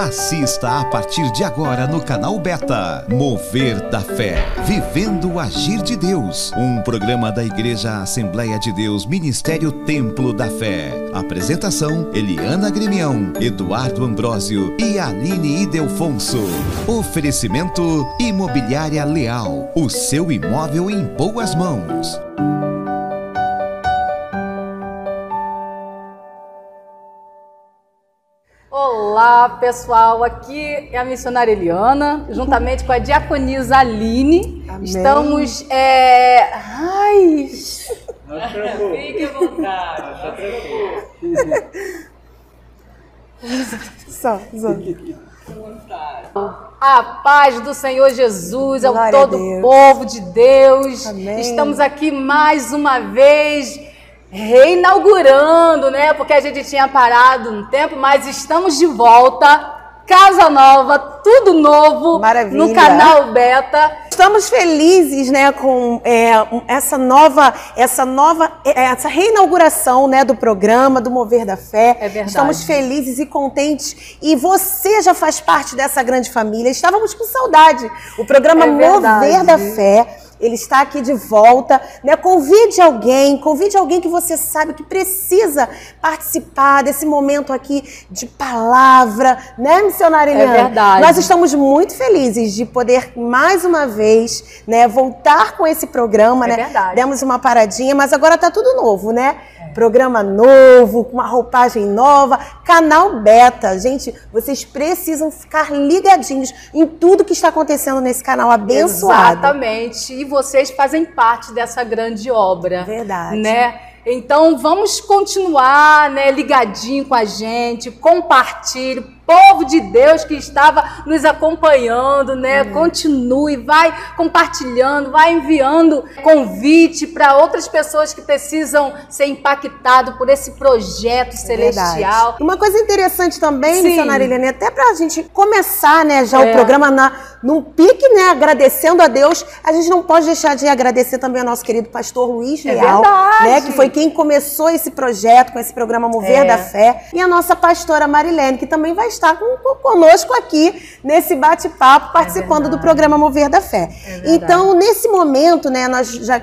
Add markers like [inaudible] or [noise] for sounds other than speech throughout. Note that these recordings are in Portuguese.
Assista a partir de agora no canal Beta. Mover da Fé. Vivendo o Agir de Deus. Um programa da Igreja Assembleia de Deus, Ministério Templo da Fé. Apresentação: Eliana Grimião, Eduardo Ambrósio e Aline Idelfonso. Oferecimento: Imobiliária Leal. O seu imóvel em boas mãos. Olá, pessoal. Aqui é a missionária Eliana, juntamente com a diaconisa Aline. Amém. Estamos. É... Ai! Fique à vontade, tranquilo. Só, só. A paz do Senhor Jesus ao Glória a todo povo de Deus. Amém. Estamos aqui mais uma vez reinaugurando, né? Porque a gente tinha parado um tempo, mas estamos de volta. Casa nova, tudo novo Maravilha. no canal Beta. Estamos felizes, né, com é, essa nova, essa nova, é, essa reinauguração, né, do programa do Mover da Fé. É verdade. Estamos felizes e contentes e você já faz parte dessa grande família. Estávamos com saudade. O programa É. Mover da Fé. Ele está aqui de volta, né? Convide alguém, convide alguém que você sabe que precisa participar desse momento aqui de palavra, né, missionária É verdade. Nós estamos muito felizes de poder mais uma vez, né, voltar com esse programa, É né? verdade. Demos uma paradinha, mas agora tá tudo novo, né? Programa novo, com uma roupagem nova, canal beta. Gente, vocês precisam ficar ligadinhos em tudo que está acontecendo nesse canal abençoado. Exatamente. E vocês fazem parte dessa grande obra. Verdade. Né? Então vamos continuar, né, ligadinho com a gente, compartilhe. Povo de Deus que estava nos acompanhando, né? Continue, vai compartilhando, vai enviando convite para outras pessoas que precisam ser impactadas por esse projeto celestial. Verdade. Uma coisa interessante também, missionária Helene, até pra gente começar, né, já É. o programa na, num pique, né, agradecendo a Deus, a gente não pode deixar de agradecer também ao nosso querido pastor Luiz É Leal, verdade. né, que foi quem começou esse projeto, com esse programa Mover É. da Fé, e a nossa pastora Marilene, que também vai estar com- com- conosco aqui nesse bate-papo, participando do verdade. programa Mover da Fé. verdade. então, nesse momento, né, nós já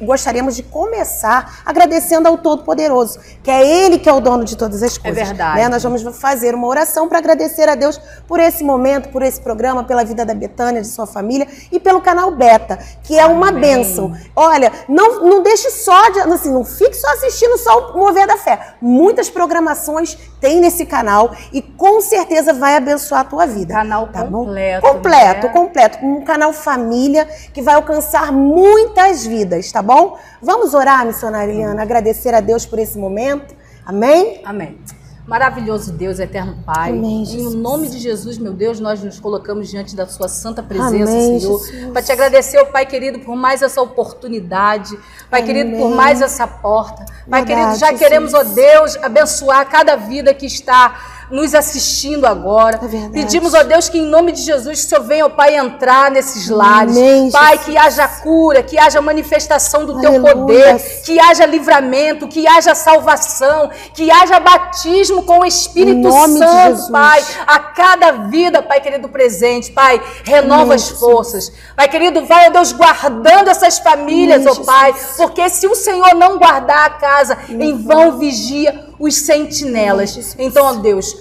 gostaríamos de começar agradecendo ao Todo-Poderoso, que é Ele que é o dono de todas as coisas. verdade. né? Nós vamos fazer uma oração para agradecer a Deus por esse momento, por esse programa, pela vida da Betânia, de sua família e pelo canal Beta, que é uma Amém. bênção. Olha, não, não deixe só de, assim, não fique só assistindo só o Mover da Fé. Muitas programações tem nesse canal e com certeza vai abençoar a tua vida. Canal Tá bom? completo, Completo, né? completo. Um canal família que vai alcançar muitas vidas, tá bom? Vamos orar, missionária Eliana, agradecer a Deus por esse momento. Amém? Amém. Maravilhoso Deus, eterno Pai. Amém, em nome de Jesus, meu Deus, nós nos colocamos diante da Sua santa presença, Amém, Senhor. Para te agradecer, ó Pai querido, por mais essa oportunidade. Pai querido, por Amém. mais essa porta. Pai Verdade, querido, já queremos, ó Jesus. Deus, abençoar cada vida que está nos assistindo agora. É. Pedimos, ó Deus, que em nome de Jesus, que o Senhor venha, ó Pai, entrar nesses lares. Amém, Pai, Jesus. que haja cura, que haja manifestação do Teu Aleluia. poder, que haja livramento, que haja salvação, que haja batismo com o Espírito Santo, Jesus. Pai, a cada vida, Pai querido, presente, Pai, renova Amém, as Jesus. forças. Pai querido, vai, ó Deus, guardando essas famílias, Amém, ó Pai, Jesus. porque se o Senhor não guardar a casa, em vão vigia os sentinelas. Jesus. Então, ó Deus,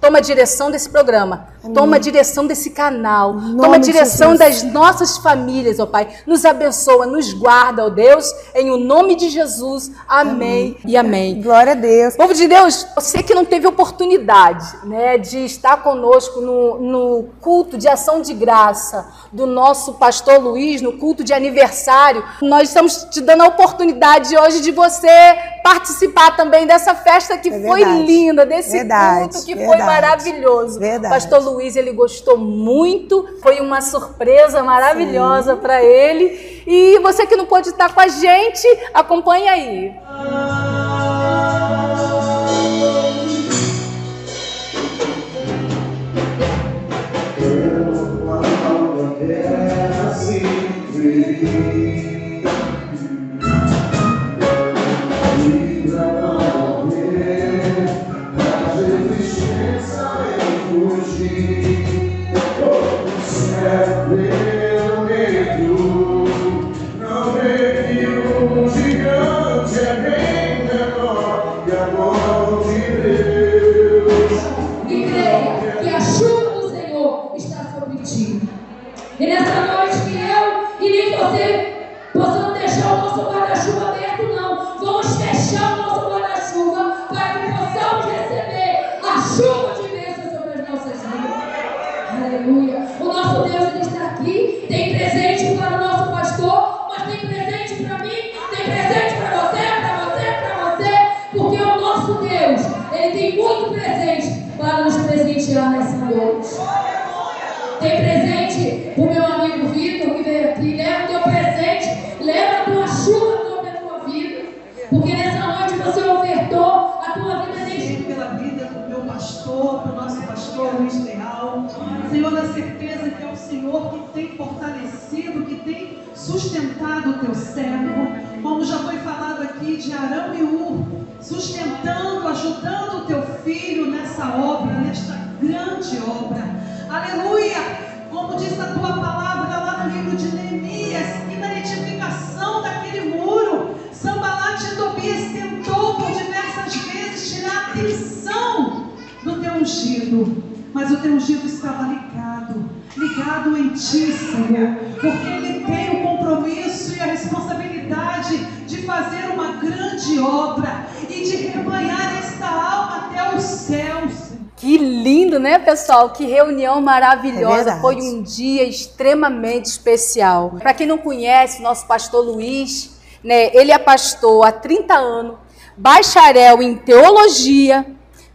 toma a direção desse programa, toma a direção desse canal, toma a de direção das nossas famílias, ó Pai. Nos abençoa, nos guarda, ó Deus, em o nome de Jesus. Amém, e amém. Glória a Deus. Povo de Deus, você que não teve oportunidade né, de estar conosco no, no culto de ação de graça do nosso pastor Luiz, no culto de aniversário, nós estamos te dando a oportunidade hoje de você participar também dessa festa que É foi linda, desse Verdade, culto que foi verdade. Maravilhoso. Verdade. Pastor Luiz, ele gostou muito, foi uma surpresa maravilhosa para ele. E você que não pôde estar com a gente, acompanha aí. Livra-nos tem muito presente para nos presentear nessa noite. Tem presente para o meu amigo Vitor, que veio aqui. Leva o teu presente, leva a tua chuva sobre a tua vida. Porque nessa noite você ofertou a tua vida desde pela vida do meu pastor, do nosso pastor Luiz Leal. Senhor, da certeza que é o Senhor que tem fortalecido, que tem sustentado o teu servo. Como já foi falado aqui de Arão e Ur, sustentando, ajudando nessa obra, nesta grande obra. Aleluia! Como diz a tua palavra lá no livro de Neemias, e na edificação daquele muro, Sambalat e Tobias tentou por diversas vezes tirar a atenção do teu ungido, mas o teu ungido estava ligado, ligado em ti, Senhor, porque ele tem o compromisso e a responsabilidade de fazer uma grande pessoal, que reunião maravilhosa. É Foi um dia extremamente especial. Para quem não conhece, nosso pastor Luiz, né, ele é pastor há 30 anos, bacharel em teologia,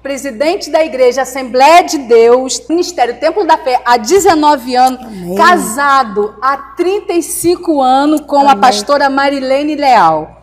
presidente da igreja Assembleia de Deus, Ministério Templo da Fé há 19 anos, Amém. casado há 35 anos com Amém. a pastora Marilene Leal,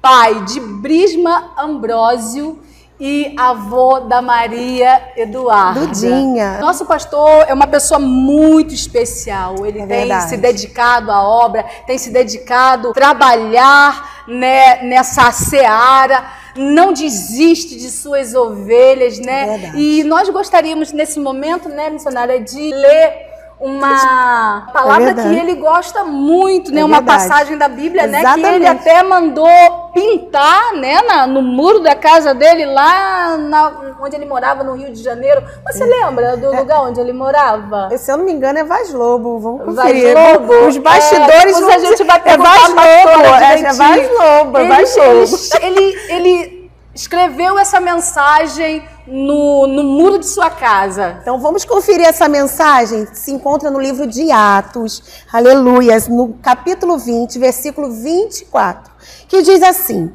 pai de Brisma Ambrósio e avô da Maria Eduarda. Dudinha. Nosso pastor é uma pessoa muito especial. Ele é tem verdade. se dedicado à obra, tem se dedicado a trabalhar né, nessa seara não desiste de suas ovelhas, né? É e nós gostaríamos nesse momento, né, missionária, de ler uma palavra é que ele gosta muito, né? É uma passagem da Bíblia, Exatamente. né? Que ele até mandou pintar, né? Na, no muro da casa dele lá na, onde ele morava no Rio de Janeiro. Você é. lembra do é. lugar onde ele morava? Se eu não me engano é Vaz Lobo. Vamos conferir. Vaz Lobo. Os bastidores. É, a gente vai perguntar é Vaz Lobo. É, Vaz Lobo. É Vaz Lobo. Ele, ele, ele escreveu essa mensagem no, no muro de sua casa. Então vamos conferir essa mensagem. Se encontra no livro de Atos, aleluias, no capítulo 20, versículo 24, que diz assim: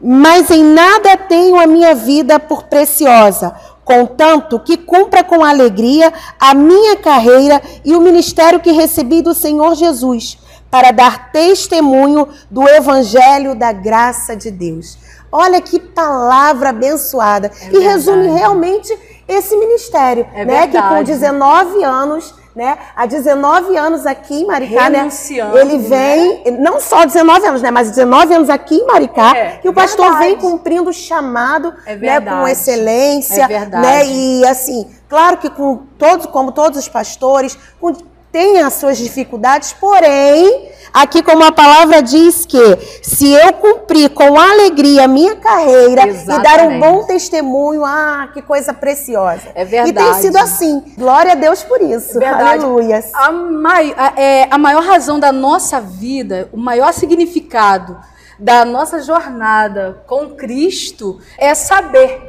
Mas em nada tenho a minha vida por preciosa, contanto que cumpra com alegria a minha carreira e o ministério que recebi do Senhor Jesus, para dar testemunho do evangelho da graça de Deus. Olha que palavra abençoada. É e resume realmente esse ministério, é né? Verdade. Que com 19 anos, né? Há 19 anos aqui em Maricá, né? Ele vem, né? não só 19 anos, né? Mas 19 anos aqui em Maricá, é, que o pastor verdade. vem cumprindo o chamado, é né? Com excelência, é né? E assim, claro que com todos, como todos os pastores, com, tem as suas dificuldades, porém Aqui, como a palavra diz que se eu cumprir com alegria a minha carreira Exatamente. e dar um bom testemunho, ah, que coisa preciosa. É verdade. E tem sido assim. Glória a Deus por isso. É verdade. A, mai, a, é, a maior razão da nossa vida, o maior significado da nossa jornada com Cristo é saber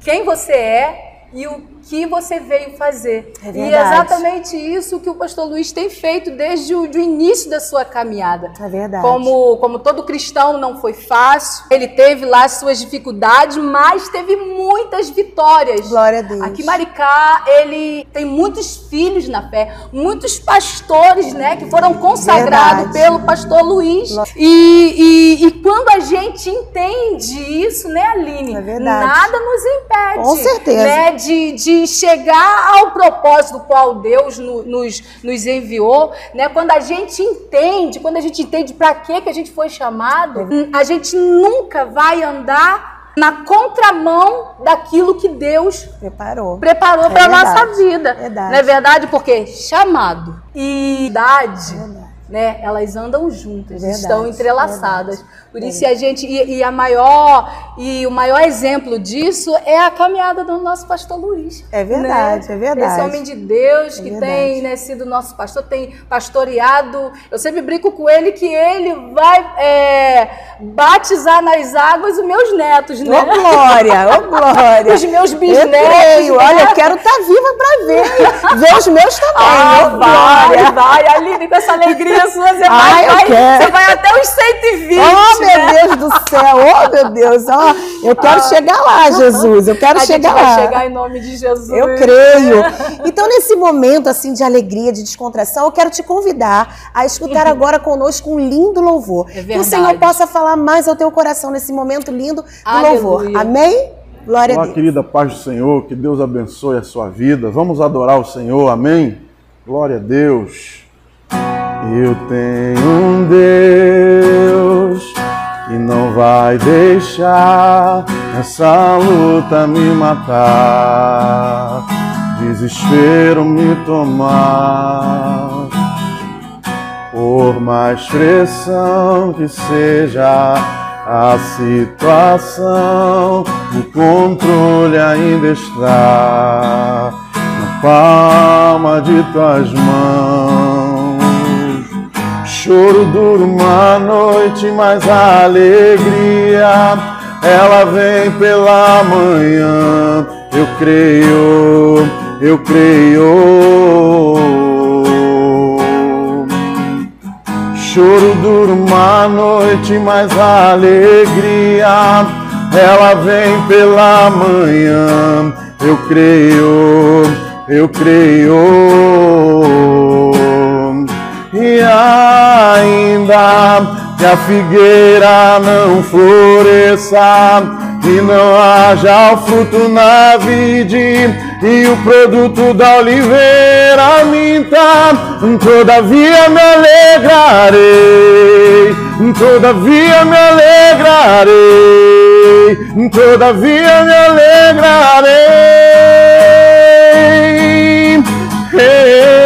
quem você é e o que você veio fazer. É e é exatamente isso que o pastor Luiz tem feito desde o início da sua caminhada. É verdade. Como, como todo cristão não foi fácil, ele teve lá suas dificuldades, mas teve muitas vitórias. Glória a Deus. Aqui Maricá, ele tem muitos filhos na fé, muitos pastores, né, que foram consagrados verdade. pelo pastor Luiz. E, e, e, quando a gente entende isso, né, Aline? É nada nos impede. Com certeza. Né, de, de chegar ao propósito do qual Deus no, nos, nos enviou, né? Quando a gente entende, quando a gente entende para que que a gente foi chamado, a gente nunca vai andar na contramão daquilo que Deus Preparou. preparou É para nossa vida. verdade. Não é verdade? Porque chamado e idade, Verdade. Né, elas andam juntas, Verdade, estão entrelaçadas. Por isso a gente e, e a maior e o maior exemplo disso é a caminhada do nosso pastor Luiz. É verdade, né? é verdade. Esse homem de Deus É que verdade. tem né, sido nosso pastor, tem pastoreado. Eu sempre brinco com ele que ele vai é, batizar nas águas os meus netos, né? Ô, Glória, ô, Glória. [laughs] Os meus Eu bisnetos. creio. né? Olha, eu quero estar viva para ver. Ver os meus também. Ah, vai, Glória. vai, Aline, com essa alegria [laughs] sua, você Ai, vai, vai, você vai até os 120. Oh, né? meu Deus do céu, oh, meu Deus, ó, eu quero chegar lá, Jesus, eu quero Ah. a chegar gente lá. vai chegar em nome de Jesus. Eu creio. Então, nesse momento assim de alegria, de descontração, eu quero te convidar a escutar agora conosco um lindo louvor. É que o verdade. Senhor possa falar mais ao teu coração nesse momento lindo do Aleluia. louvor. Amém? Glória a Olá, Deus. querida paz do Senhor, que Deus abençoe a sua vida. Vamos adorar o Senhor, amém? Glória a Deus. Eu tenho um Deus que não vai deixar essa luta me matar, desespero me tomar. Por mais pressão que seja a situação, o controle ainda está na palma de tuas mãos. Choro dura uma noite, mas a alegria ela vem pela manhã. Eu creio, eu creio. Choro dura uma noite, mas a alegria ela vem pela manhã. Eu creio, eu creio. E ainda que a figueira não floresça e não haja o fruto na vide e o produto da oliveira minta, todavia me alegrarei, todavia me alegrarei, todavia me alegrarei. Ei.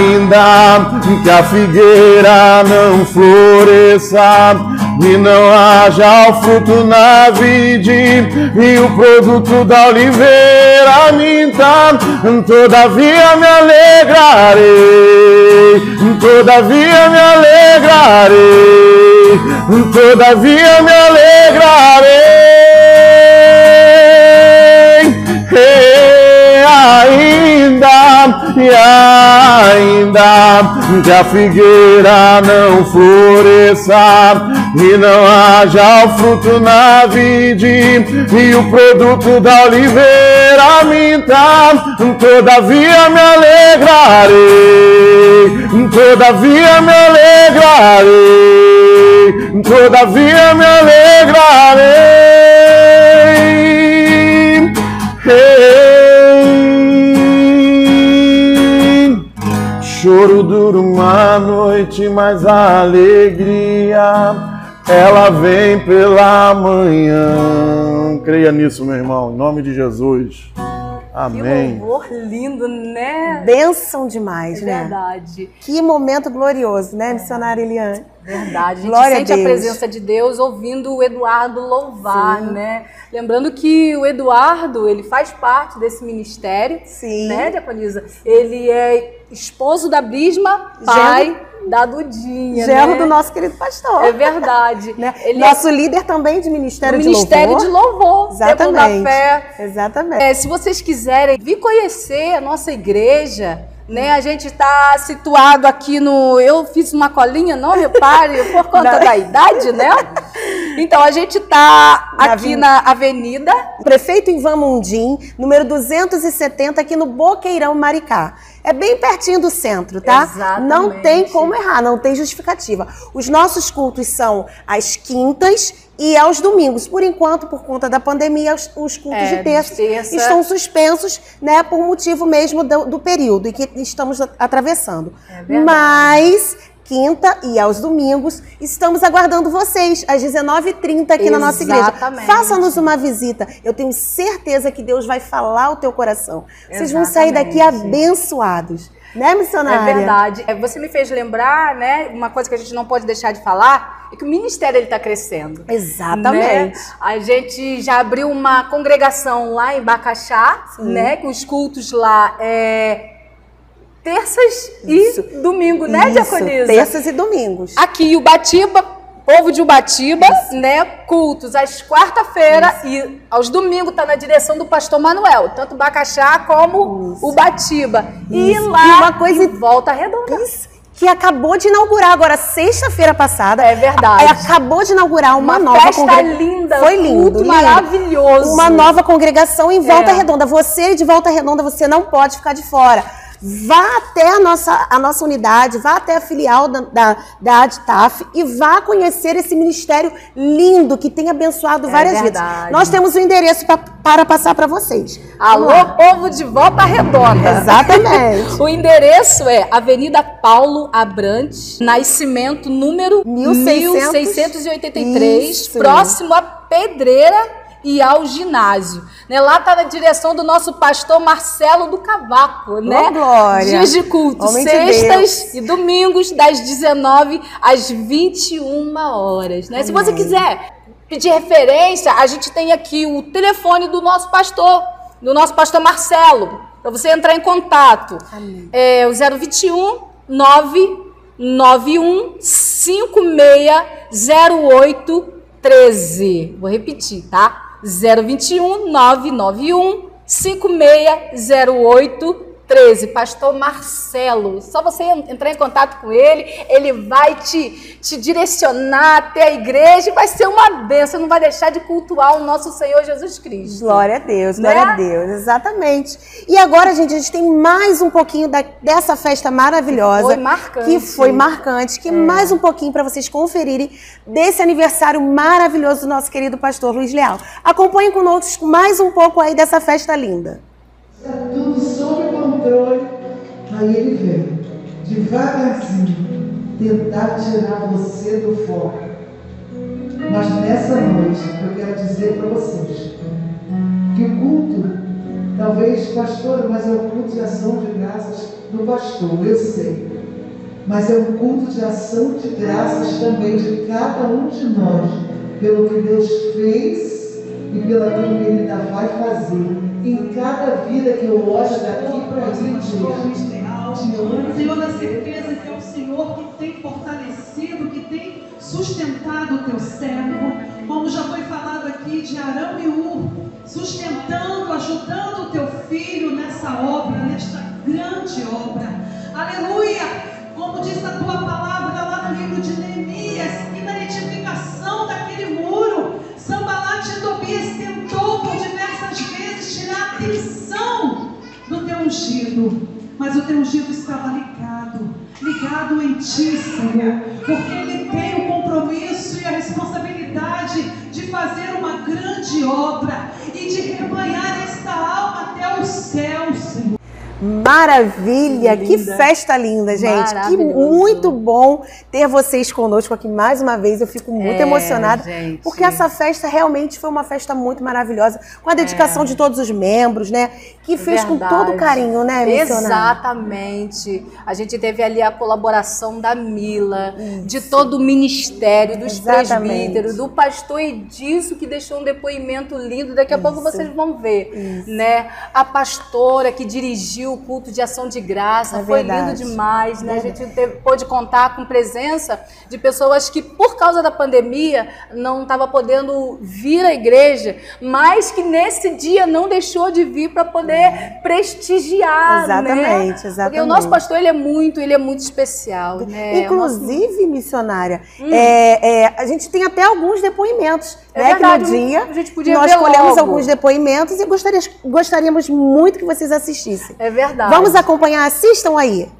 ainda que a figueira não floresça e não haja o fruto na vide e o produto da oliveira minta, todavia me alegrarei, todavia me alegrarei, todavia me alegrarei. E ainda que a figueira não floresça e não haja o fruto na vide e o produto da oliveira minta, todavia me alegrarei, todavia me alegrarei, todavia me alegrarei. Choro dura uma noite, mas a alegria ela vem pela manhã. Creia nisso, meu irmão, em nome de Jesus. Que Amém. louvor lindo, né? Bênção demais, É né? verdade. Que momento glorioso, né, missionária Eliane? Verdade, a gente Glória a sente a, Deus. presença de Deus ouvindo o Eduardo louvar, né? Lembrando que o Eduardo, ele faz parte desse ministério, Sim. né, Diaconisa? Ele é esposo da Brisma, pai da Dudinha, Gerro né? do nosso querido pastor. É verdade. [laughs] né? Ele Nosso líder também de é Ministério do de Ministério Louvor. de Louvor, Exatamente. Fé. Exatamente. É, se vocês quiserem vir conhecer a nossa igreja, Né? A gente está situado aqui no. Eu fiz uma colinha, não repare, por conta Não. da idade, né? Então a gente está aqui na avenida. Prefeito Ivan Mundim, número 270, aqui no Boqueirão, Maricá. É bem pertinho do centro, tá? Exatamente. Não tem como errar, não tem justificativa. Os nossos cultos são às quintas e aos domingos. Por enquanto, por conta da pandemia, os, os cultos É, de terça, terça. estão suspensos, né, por motivo mesmo do, do período em que estamos atravessando. É. Mas quinta e aos domingos estamos aguardando vocês às 19h30 aqui na nossa igreja. Exatamente. Faça-nos uma visita. Eu tenho certeza que Deus vai falar o teu coração. Vocês vão sair daqui Exatamente. abençoados. Né, missionária? É verdade. É, Você me fez lembrar, né? Uma coisa que a gente não pode deixar de falar é que o ministério ele está crescendo. Exatamente. né? A gente já abriu uma congregação lá em Bacaxá, né? Com os cultos lá é, terças Isso. e domingo, né, Isso, Diaconisa? Terças e domingos. Aqui, Ubatiba, povo de Ubatiba, né? Cultos às quarta-feira e aos domingos tá na direção do pastor Manuel, tanto Bacaxá como Ubatiba. E Isso. lá E uma coisa- em Volta Redonda. Isso, Que acabou de inaugurar agora, sexta-feira passada. É verdade. É, acabou de inaugurar uma, Uma nova festa congrega- linda, Foi lindo, culto lindo. maravilhoso. Uma nova congregação em Volta É. Redonda. Você de Volta Redonda, você não pode ficar de fora. Vá até a nossa, a nossa unidade, vá até a filial da, da, da ADTAF e vá conhecer esse ministério lindo que tem abençoado É várias vidas. verdade. Nós temos o endereço pra- para passar para vocês. Alô, povo de Volta Redonda. Exatamente. [laughs] O endereço é Avenida Paulo Abrantes, Nascimento número 1600. 1683, Isso. próximo à Pedreira e ao ginásio. Né, lá está na direção do nosso pastor Marcelo do Cavaco, né? glória. Dias de culto, Homem de sextas e domingos, das 19 às 21 horas. Né? Se você quiser pedir referência, a gente tem aqui o telefone do nosso pastor, do nosso pastor Marcelo, para você entrar em contato. Amém. É o 021 991 5608 13. Vou repetir, tá? 021 991 5608 13. Pastor Marcelo. Só você entrar em contato com ele, ele vai te, te direcionar até a igreja e vai ser uma bênção. Não vai deixar de cultuar o nosso Senhor Jesus Cristo. Glória a Deus, glória Né? a Deus, exatamente. E agora, gente, a gente tem mais um pouquinho da- dessa festa maravilhosa. Foi marcante. Que foi marcante, que mais um pouquinho para vocês conferirem desse aniversário maravilhoso do nosso querido pastor Luiz Leal. Acompanhem conosco mais um pouco aí dessa festa linda. Aí ele vem, devagarzinho, tentar tirar você do foco. Mas nessa noite, eu quero dizer para vocês que o culto, talvez, pastor, mas é o culto de ação de graças do pastor, eu sei. Mas é um culto de ação de graças também de cada um de nós, pelo que Deus fez e pelo que Ele ainda vai fazer em cada vida que eu olho daqui para a igreja. Senhor, na certeza que é o Senhor que tem fortalecido, que tem sustentado o teu servo, como já foi falado aqui de Arão e Ur, sustentando, ajudando o teu filho nessa obra, nesta grande obra. Aleluia! Teu ungido estava ligado, ligado em ti, Senhor, porque ele tem o compromisso e a responsabilidade de fazer uma grande obra e de rebanhar esta alma até os céus, Senhor. Maravilha, que festa linda, gente. Que muito bom ter vocês conosco aqui mais uma vez. Eu fico muito É, emocionada, gente. porque essa festa realmente foi uma festa muito maravilhosa, com a dedicação de todos os membros, né? Que fez com É. Verdade. todo carinho, né, missionária? Exatamente. A gente teve ali a colaboração da Mila, de todo o ministério, dos Exatamente. presbíteros, do pastor Edilson, que deixou um depoimento lindo. Daqui a pouco vocês vão ver, né? A pastora que dirigiu o culto de ação de graça, É foi lindo demais, né? A gente teve- pôde contar com presença de pessoas que, por causa da pandemia, não estava podendo vir à igreja, mas que nesse dia não deixou de vir para poder prestigiar, né? Exatamente, Porque exatamente. o nosso pastor, ele é muito, ele é muito especial, né? Inclusive, missionária, é, é, a gente tem até alguns depoimentos. É né, verdade, que no dia a gente podia nós colhemos logo. alguns depoimentos e gostaria- gostaríamos muito que vocês assistissem. É verdade. Vamos acompanhar, assistam aí.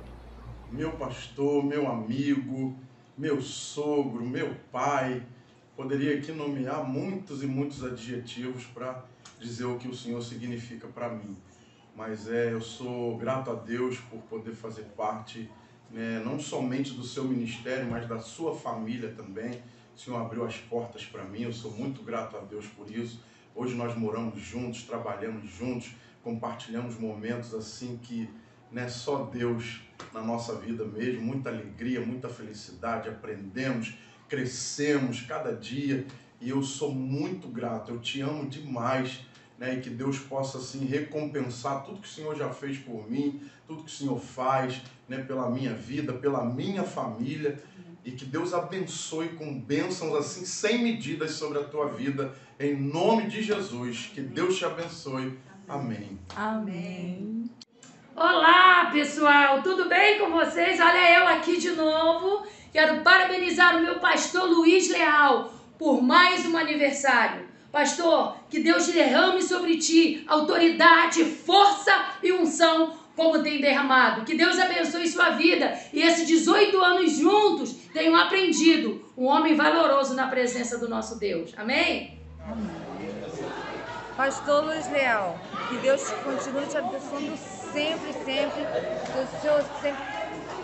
meu pastor, meu amigo, meu sogro, meu pai. Poderia aqui nomear muitos e muitos adjetivos para dizer o que o Senhor significa para mim. Mas é, eu sou grato a Deus por poder fazer parte, né, não somente do seu ministério, mas da sua família também. Senhor abriu as portas para mim, eu sou muito grato a Deus por isso. Hoje nós moramos juntos, trabalhamos juntos, compartilhamos momentos assim que né, só Deus na nossa vida mesmo, muita alegria, muita felicidade, aprendemos, crescemos cada dia e eu sou muito grato, eu te amo demais, né, e que Deus possa assim recompensar tudo que o Senhor já fez por mim, tudo que o Senhor faz, né, pela minha vida, pela minha família e que Deus abençoe com bênçãos assim sem medidas sobre a tua vida, em nome de Jesus, que Deus te abençoe. Amém. Amém. Olá, pessoal, tudo bem com vocês? Olha eu aqui de novo. Quero parabenizar o meu pastor Luiz Leal por mais um aniversário. Pastor, que Deus derrame sobre ti autoridade, força e unção como tem derramado. Que Deus abençoe sua vida e esses 18 anos juntos tenham aprendido um homem valoroso na presença do nosso Deus. Amém? Pastor Luiz Leal, que Deus continue te abençoando sempre, sempre. Que o Senhor sempre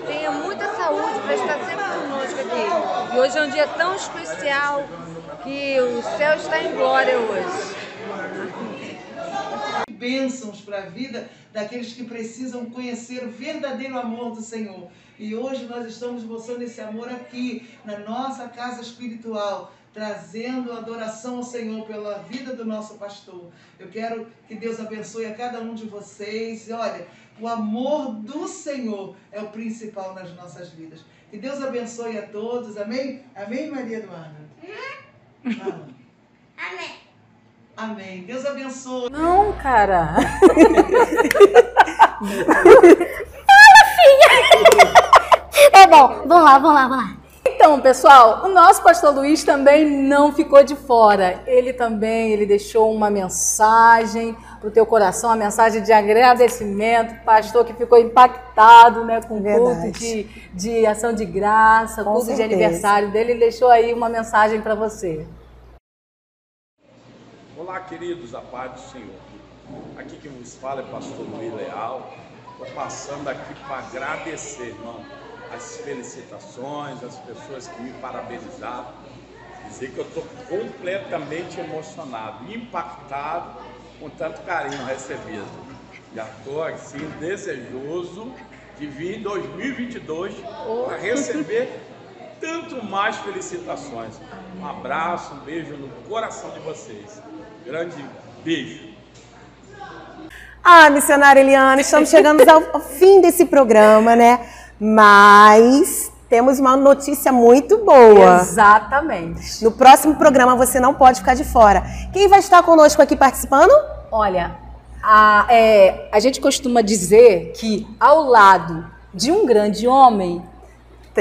tenha muita saúde para estar sempre conosco aqui. E hoje é um dia tão especial que o céu está em glória hoje. bênçãos para a vida daqueles que precisam conhecer o verdadeiro amor do Senhor. E hoje nós estamos mostrando esse amor aqui, na nossa casa espiritual, trazendo adoração ao Senhor pela vida do nosso pastor. Eu quero que Deus abençoe a cada um de vocês. E olha, o amor do Senhor é o principal nas nossas vidas. Que Deus abençoe a todos. Amém? Amém, Maria Eduarda? Amém. Amém. Deus abençoe. Não, cara. [laughs] Tá [laughs] bom, vamos lá, vamos lá, vamos lá. Então, pessoal, o nosso pastor Luiz também não ficou de fora. Ele também, ele deixou uma mensagem para o teu coração, uma mensagem de agradecimento. Pastor que ficou impactado né, com o culto de, de ação de graça, Com culto de certeza. aniversário dele. Ele deixou aí uma mensagem para você. Olá, queridos, a paz do Senhor. Aqui quem vos fala é pastor Luiz Leal. Estou passando aqui para agradecer, irmão, as felicitações, as pessoas que me parabenizaram. Dizer que eu estou completamente emocionado, impactado com tanto carinho recebido. Já estou assim desejoso de vir em 2022 para receber [laughs] tanto mais felicitações. Um abraço, um beijo no coração de vocês. Grande beijo. Ah, missionária Eliana, estamos chegando ao fim desse programa, né? Mas temos uma notícia muito boa. Exatamente. No próximo programa você não pode ficar de fora. Quem vai estar conosco aqui participando? Olha, a, é, a gente costuma dizer que ao lado de um grande homem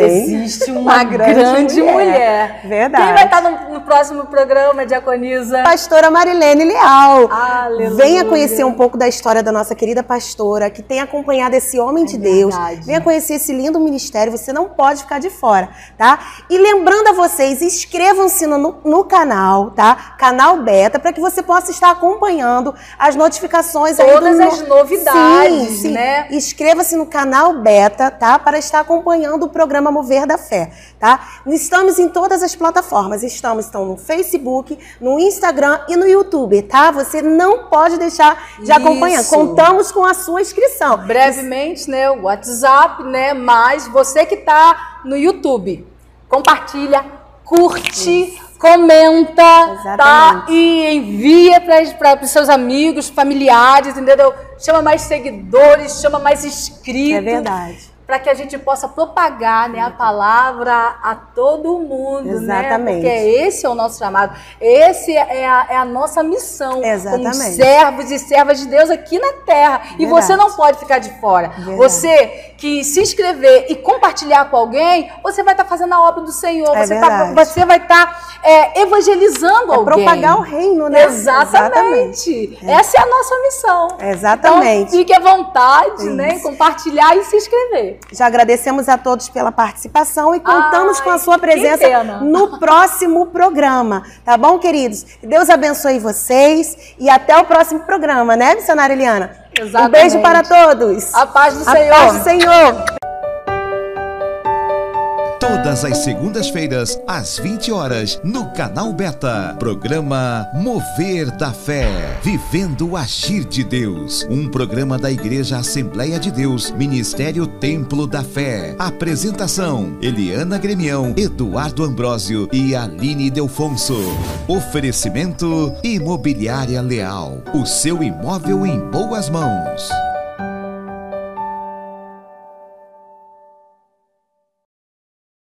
Tem existe uma, uma grande grande, mulher. mulher. Verdade. Quem vai estar no, no próximo programa, Diaconisa? Pastora Marilene Leal. Aleluia. Venha conhecer um pouco da história da nossa querida pastora, que tem acompanhado esse homem de Deus. É verdade. Venha conhecer esse lindo ministério, você não pode ficar de fora, tá? E lembrando a vocês, inscrevam-se no, no canal, tá? Canal Beta, para que você possa estar acompanhando as notificações Todas no- as novidades, Sim, sim. né? Inscreva-se no canal Beta, tá? Para estar acompanhando o programa Mover da Fé, tá? Estamos em todas as plataformas. Estamos então no Facebook, no Instagram e no YouTube, tá? Você não pode deixar de Isso. acompanhar. Contamos com a sua inscrição. brevemente, né, o WhatsApp, né, mas você que tá no YouTube, compartilha, curte, comenta, tá? Exatamente. E envia para os seus amigos, familiares, entendeu? chama mais seguidores, chama mais inscritos. É verdade. Para que a gente possa propagar né, a palavra a todo mundo, Exatamente. né? Porque esse é o nosso chamado, esse é a, é a nossa missão como Exatamente. servos e servas de Deus aqui na Terra. E Verdade. você não pode ficar de fora. Verdade. Você que se inscrever e compartilhar com alguém, você vai estar fazendo a obra do Senhor. É você, tá- você vai estar é, evangelizando É alguém. propagar o reino, né? Exatamente. Essa é a nossa missão. Exatamente. Então, fique à vontade, né? em Compartilhar e se inscrever. Já agradecemos a todos pela participação e contamos Ai, com a sua presença no próximo programa. Tá bom, queridos? Que Deus abençoe vocês e até o próximo programa, né, missionária Eliana? Um Exatamente. beijo para todos. A paz do A Senhor. paz do Senhor. Todas as segundas-feiras, às 20 horas, no canal Beta. Programa Mover da Fé. Vivendo o Agir de Deus. Um programa da Igreja Assembleia de Deus, Ministério Templo da Fé. Apresentação: Eliana Gremião, Eduardo Ambrósio e Aline Delfonso. Oferecimento: Imobiliária Leal. O seu imóvel em boas mãos.